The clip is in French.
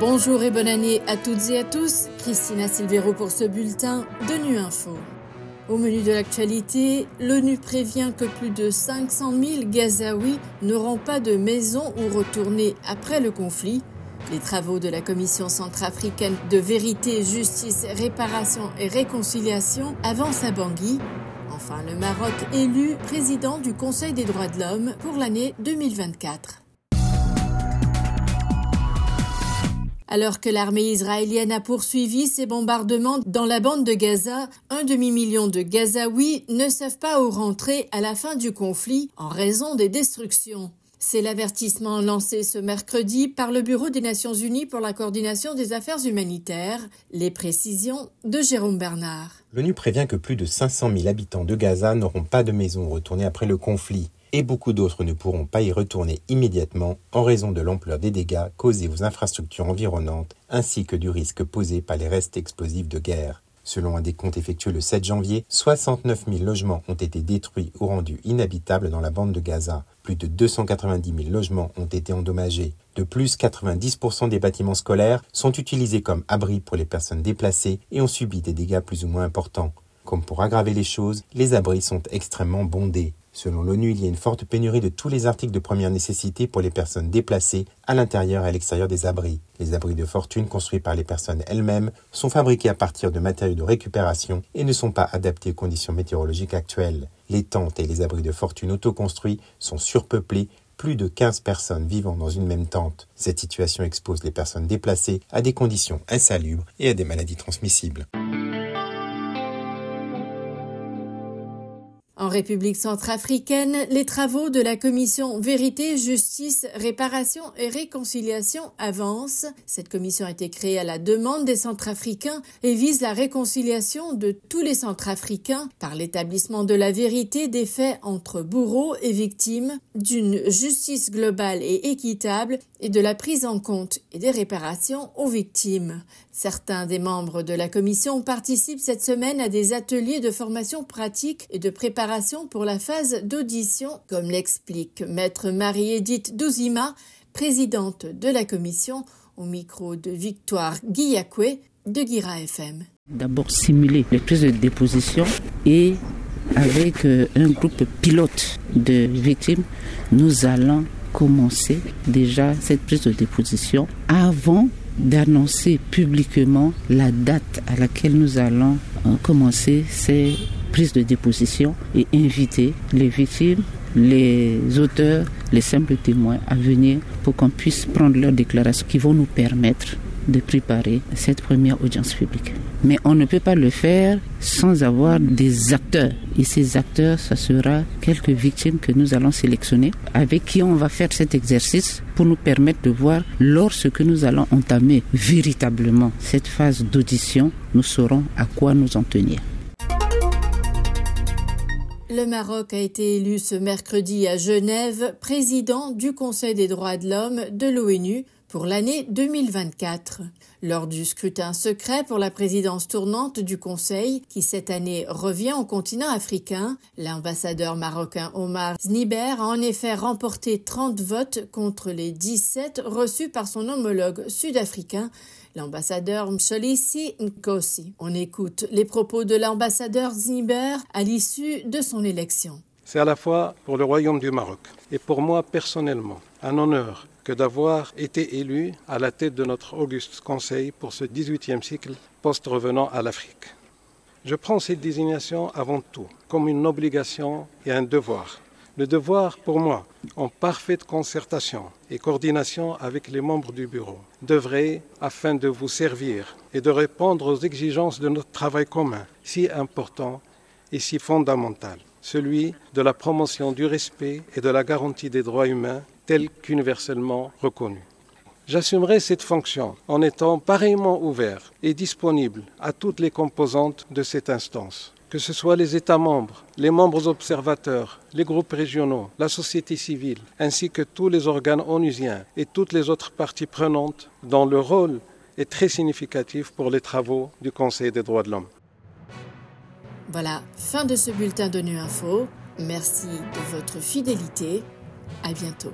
Bonjour et bonne année à toutes et à tous. Christina Silvero pour ce bulletin de Nu Info. Au menu de l'actualité, l'ONU prévient que plus de 500 000 Gazaouis n'auront pas de maison où retourner après le conflit. Les travaux de la Commission centrafricaine de vérité, justice, réparation et réconciliation avancent à Bangui. Enfin, le Maroc élu président du Conseil des droits de l'homme pour l'année 2024. Alors que l'armée israélienne a poursuivi ses bombardements dans la bande de Gaza, un demi-million de Gazaouis ne savent pas où rentrer à la fin du conflit en raison des destructions. C'est l'avertissement lancé ce mercredi par le Bureau des Nations Unies pour la coordination des affaires humanitaires. Les précisions de Jérôme Bernard. L'ONU prévient que plus de 500 000 habitants de Gaza n'auront pas de maison retournée après le conflit et beaucoup d'autres ne pourront pas y retourner immédiatement en raison de l'ampleur des dégâts causés aux infrastructures environnantes ainsi que du risque posé par les restes explosifs de guerre. Selon un décompte effectué le 7 janvier, 69 000 logements ont été détruits ou rendus inhabitables dans la bande de Gaza. Plus de 290 000 logements ont été endommagés. De plus, 90% des bâtiments scolaires sont utilisés comme abris pour les personnes déplacées et ont subi des dégâts plus ou moins importants. Comme pour aggraver les choses, les abris sont extrêmement bondés. Selon l'ONU, il y a une forte pénurie de tous les articles de première nécessité pour les personnes déplacées à l'intérieur et à l'extérieur des abris. Les abris de fortune construits par les personnes elles-mêmes sont fabriqués à partir de matériaux de récupération et ne sont pas adaptés aux conditions météorologiques actuelles. Les tentes et les abris de fortune autoconstruits sont surpeuplés plus de 15 personnes vivant dans une même tente. Cette situation expose les personnes déplacées à des conditions insalubres et à des maladies transmissibles. République centrafricaine, les travaux de la commission Vérité, Justice, Réparation et Réconciliation avancent. Cette commission a été créée à la demande des centrafricains et vise la réconciliation de tous les centrafricains par l'établissement de la vérité des faits entre bourreaux et victimes, d'une justice globale et équitable et de la prise en compte et des réparations aux victimes. Certains des membres de la commission participent cette semaine à des ateliers de formation pratique et de préparation pour la phase d'audition, comme l'explique maître Marie-Édith Douzima, présidente de la commission, au micro de Victoire Guillacoué de Guira FM. D'abord simuler les prises de déposition et avec euh, un groupe pilote de victimes, nous allons commencer déjà cette prise de déposition avant d'annoncer publiquement la date à laquelle nous allons euh, commencer ces prises de déposition et inviter les victimes, les auteurs, les simples témoins à venir pour qu'on puisse prendre leurs déclarations qui vont nous permettre de préparer cette première audience publique. Mais on ne peut pas le faire sans avoir des acteurs. Et ces acteurs, ce sera quelques victimes que nous allons sélectionner, avec qui on va faire cet exercice pour nous permettre de voir, lorsque nous allons entamer véritablement cette phase d'audition, nous saurons à quoi nous en tenir. Le Maroc a été élu ce mercredi à Genève président du Conseil des droits de l'homme de l'ONU pour l'année 2024. Lors du scrutin secret pour la présidence tournante du Conseil, qui cette année revient au continent africain, l'ambassadeur marocain Omar Zniber a en effet remporté 30 votes contre les 17 reçus par son homologue sud-africain, l'ambassadeur Msholisi Nkosi. On écoute les propos de l'ambassadeur Zniber à l'issue de son élection. C'est à la fois pour le Royaume du Maroc et pour moi personnellement un honneur que d'avoir été élu à la tête de notre auguste Conseil pour ce 18e cycle post-revenant à l'Afrique. Je prends cette désignation avant tout comme une obligation et un devoir. Le devoir pour moi, en parfaite concertation et coordination avec les membres du bureau, d'œuvrer afin de vous servir et de répondre aux exigences de notre travail commun, si important et si fondamental, celui de la promotion du respect et de la garantie des droits humains tel qu'universellement reconnu. J'assumerai cette fonction en étant pareillement ouvert et disponible à toutes les composantes de cette instance, que ce soit les États membres, les membres observateurs, les groupes régionaux, la société civile, ainsi que tous les organes onusiens et toutes les autres parties prenantes dont le rôle est très significatif pour les travaux du Conseil des droits de l'homme. Voilà, fin de ce bulletin de Nu Info. Merci de votre fidélité. À bientôt.